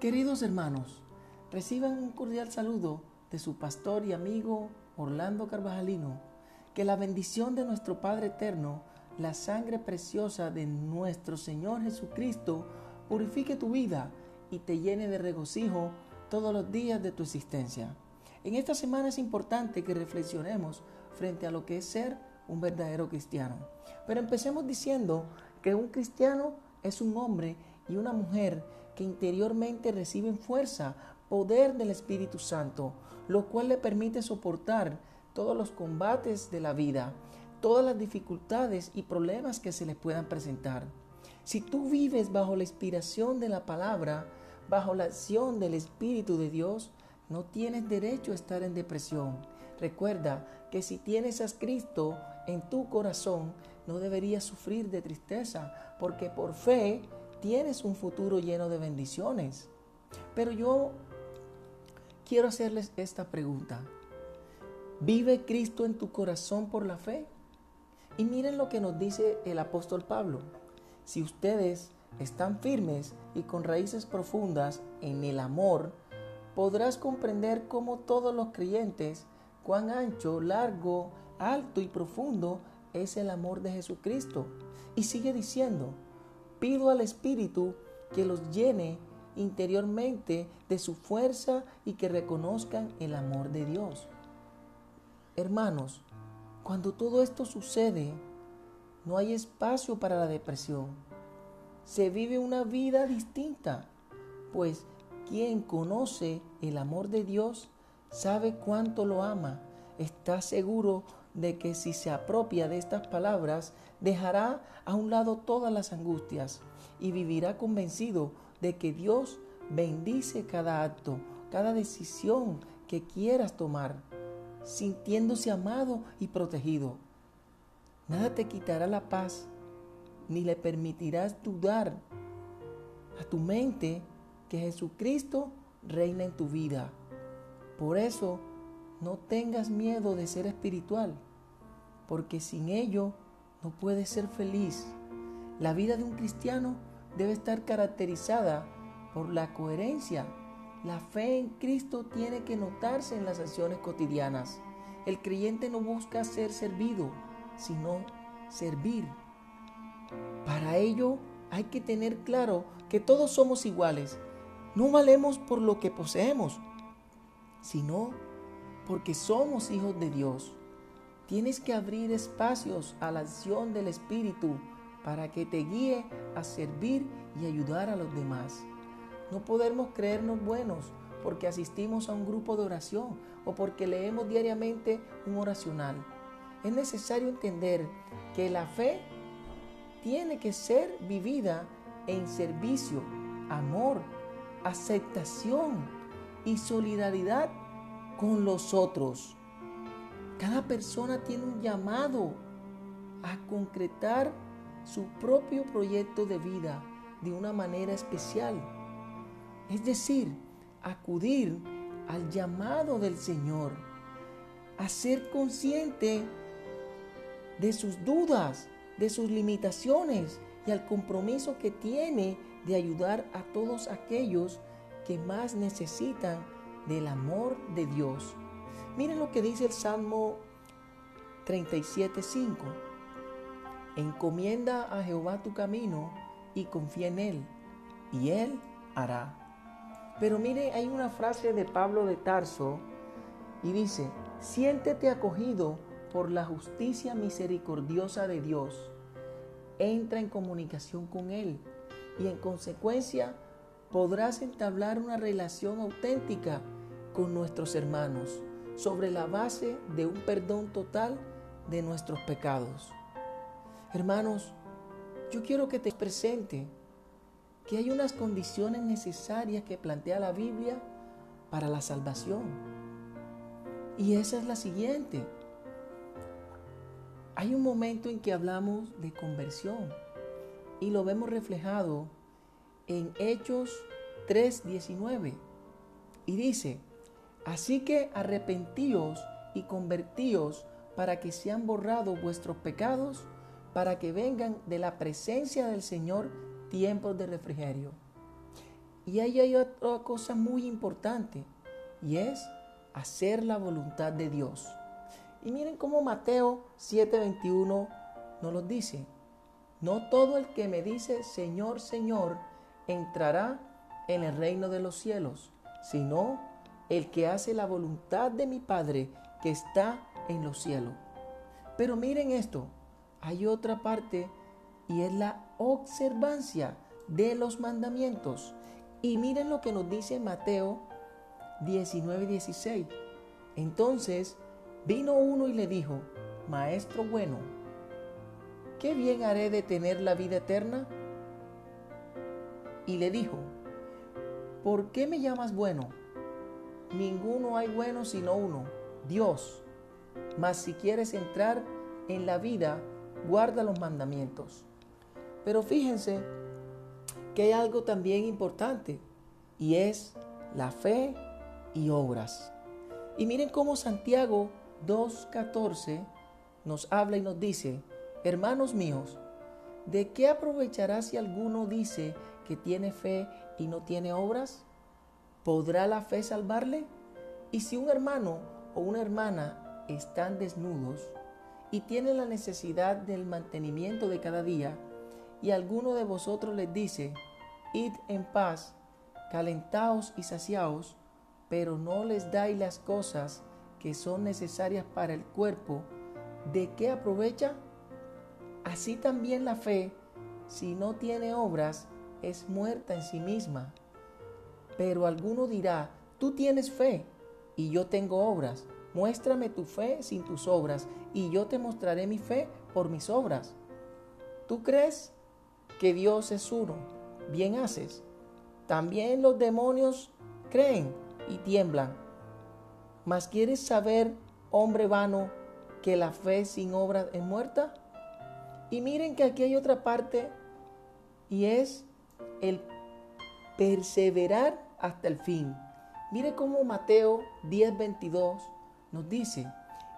Queridos hermanos, reciban un cordial saludo de su pastor y amigo Orlando Carvajalino. Que la bendición de nuestro Padre Eterno, la sangre preciosa de nuestro Señor Jesucristo, purifique tu vida y te llene de regocijo todos los días de tu existencia. En esta semana es importante que reflexionemos frente a lo que es ser un verdadero cristiano. Pero empecemos diciendo que un cristiano es un hombre y una mujer que interiormente reciben fuerza, poder del Espíritu Santo, lo cual le permite soportar todos los combates de la vida, todas las dificultades y problemas que se les puedan presentar. Si tú vives bajo la inspiración de la palabra, bajo la acción del Espíritu de Dios, no tienes derecho a estar en depresión. Recuerda que si tienes a Cristo en tu corazón, no deberías sufrir de tristeza, porque por fe tienes un futuro lleno de bendiciones. Pero yo quiero hacerles esta pregunta. ¿Vive Cristo en tu corazón por la fe? Y miren lo que nos dice el apóstol Pablo. Si ustedes están firmes y con raíces profundas en el amor, podrás comprender cómo todos los creyentes, cuán ancho, largo, alto y profundo es el amor de Jesucristo. Y sigue diciendo, Pido al Espíritu que los llene interiormente de su fuerza y que reconozcan el amor de Dios. Hermanos, cuando todo esto sucede, no hay espacio para la depresión. Se vive una vida distinta, pues quien conoce el amor de Dios sabe cuánto lo ama, está seguro de que si se apropia de estas palabras, dejará a un lado todas las angustias y vivirá convencido de que Dios bendice cada acto, cada decisión que quieras tomar, sintiéndose amado y protegido. Nada te quitará la paz, ni le permitirás dudar a tu mente que Jesucristo reina en tu vida. Por eso, no tengas miedo de ser espiritual, porque sin ello no puedes ser feliz. La vida de un cristiano debe estar caracterizada por la coherencia. La fe en Cristo tiene que notarse en las acciones cotidianas. El creyente no busca ser servido, sino servir. Para ello hay que tener claro que todos somos iguales. No valemos por lo que poseemos, sino porque somos hijos de Dios. Tienes que abrir espacios a la acción del Espíritu para que te guíe a servir y ayudar a los demás. No podemos creernos buenos porque asistimos a un grupo de oración o porque leemos diariamente un oracional. Es necesario entender que la fe tiene que ser vivida en servicio, amor, aceptación y solidaridad con los otros. Cada persona tiene un llamado a concretar su propio proyecto de vida de una manera especial. Es decir, acudir al llamado del Señor, a ser consciente de sus dudas, de sus limitaciones y al compromiso que tiene de ayudar a todos aquellos que más necesitan del amor de Dios. Miren lo que dice el Salmo 37.5. Encomienda a Jehová tu camino y confía en Él, y Él hará. Pero mire, hay una frase de Pablo de Tarso y dice, siéntete acogido por la justicia misericordiosa de Dios. Entra en comunicación con Él y en consecuencia podrás entablar una relación auténtica con nuestros hermanos sobre la base de un perdón total de nuestros pecados. Hermanos, yo quiero que te presente que hay unas condiciones necesarias que plantea la Biblia para la salvación. Y esa es la siguiente. Hay un momento en que hablamos de conversión y lo vemos reflejado en Hechos 3:19. Y dice, así que arrepentíos y convertíos para que sean borrados vuestros pecados, para que vengan de la presencia del Señor tiempos de refrigerio. Y ahí hay otra cosa muy importante y es hacer la voluntad de Dios. Y miren cómo Mateo 7:21 nos lo dice. No todo el que me dice Señor, Señor entrará en el reino de los cielos, sino el que hace la voluntad de mi Padre que está en los cielos. Pero miren esto, hay otra parte y es la observancia de los mandamientos. Y miren lo que nos dice Mateo 19, 16. Entonces vino uno y le dijo, Maestro bueno, ¿qué bien haré de tener la vida eterna? Y le dijo, ¿por qué me llamas bueno? Ninguno hay bueno sino uno, Dios. Mas si quieres entrar en la vida, guarda los mandamientos. Pero fíjense que hay algo también importante y es la fe y obras. Y miren cómo Santiago 2.14 nos habla y nos dice, hermanos míos, ¿de qué aprovechará si alguno dice que tiene fe y no tiene obras? ¿Podrá la fe salvarle? Y si un hermano o una hermana están desnudos y tienen la necesidad del mantenimiento de cada día, y alguno de vosotros les dice, id en paz, calentaos y saciaos, pero no les dais las cosas que son necesarias para el cuerpo, ¿de qué aprovecha? Así también la fe, si no tiene obras, es muerta en sí misma. Pero alguno dirá, tú tienes fe y yo tengo obras. Muéstrame tu fe sin tus obras y yo te mostraré mi fe por mis obras. ¿Tú crees que Dios es uno? Bien haces. También los demonios creen y tiemblan. Mas ¿quieres saber, hombre vano, que la fe sin obras es muerta? Y miren que aquí hay otra parte y es el perseverar hasta el fin. Mire cómo Mateo 10:22 nos dice,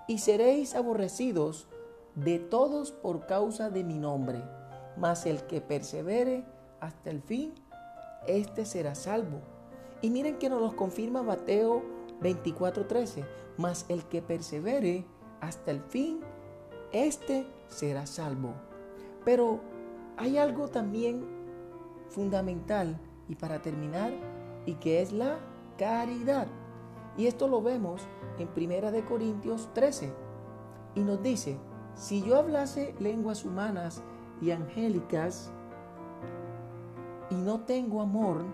y seréis aborrecidos de todos por causa de mi nombre, mas el que persevere hasta el fin, éste será salvo. Y miren que nos lo confirma Mateo 24:13, mas el que persevere hasta el fin, éste será salvo. Pero hay algo también fundamental y para terminar, y que es la caridad. Y esto lo vemos en Primera de Corintios 13. Y nos dice, si yo hablase lenguas humanas y angélicas y no tengo amor,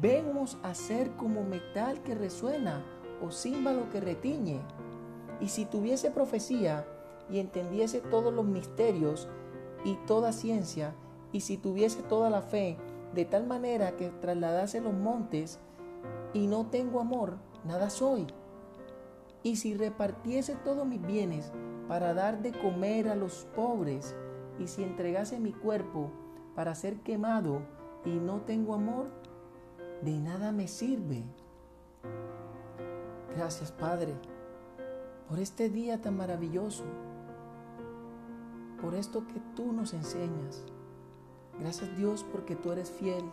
vemos a ser como metal que resuena o címbalo que retiñe. Y si tuviese profecía y entendiese todos los misterios y toda ciencia, y si tuviese toda la fe, de tal manera que trasladase los montes, y no tengo amor, nada soy. Y si repartiese todos mis bienes para dar de comer a los pobres, y si entregase mi cuerpo para ser quemado y no tengo amor, de nada me sirve. Gracias Padre por este día tan maravilloso, por esto que tú nos enseñas. Gracias Dios porque tú eres fiel,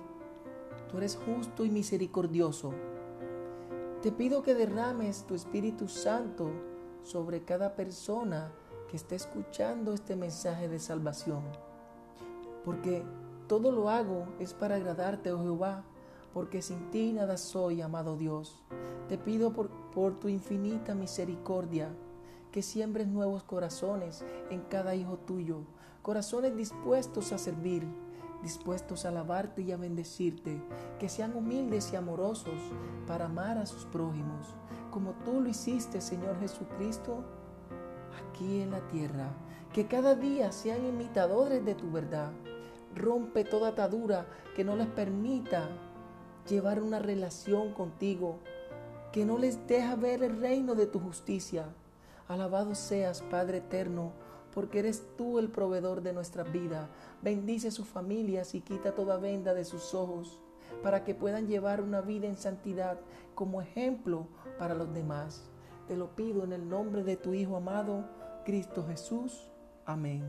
tú eres justo y misericordioso. Te pido que derrames tu Espíritu Santo sobre cada persona que esté escuchando este mensaje de salvación. Porque todo lo hago es para agradarte, oh Jehová, porque sin ti nada soy, amado Dios. Te pido por, por tu infinita misericordia que siembres nuevos corazones en cada hijo tuyo, corazones dispuestos a servir, dispuestos a alabarte y a bendecirte, que sean humildes y amorosos para amar a sus prójimos, como tú lo hiciste, Señor Jesucristo, aquí en la tierra. Que cada día sean imitadores de tu verdad. Rompe toda atadura que no les permita llevar una relación contigo, que no les deja ver el reino de tu justicia. Alabado seas, Padre eterno, porque eres tú el proveedor de nuestra vida. Bendice sus familias y quita toda venda de sus ojos, para que puedan llevar una vida en santidad como ejemplo para los demás. Te lo pido en el nombre de tu Hijo amado, Cristo Jesús. Amén.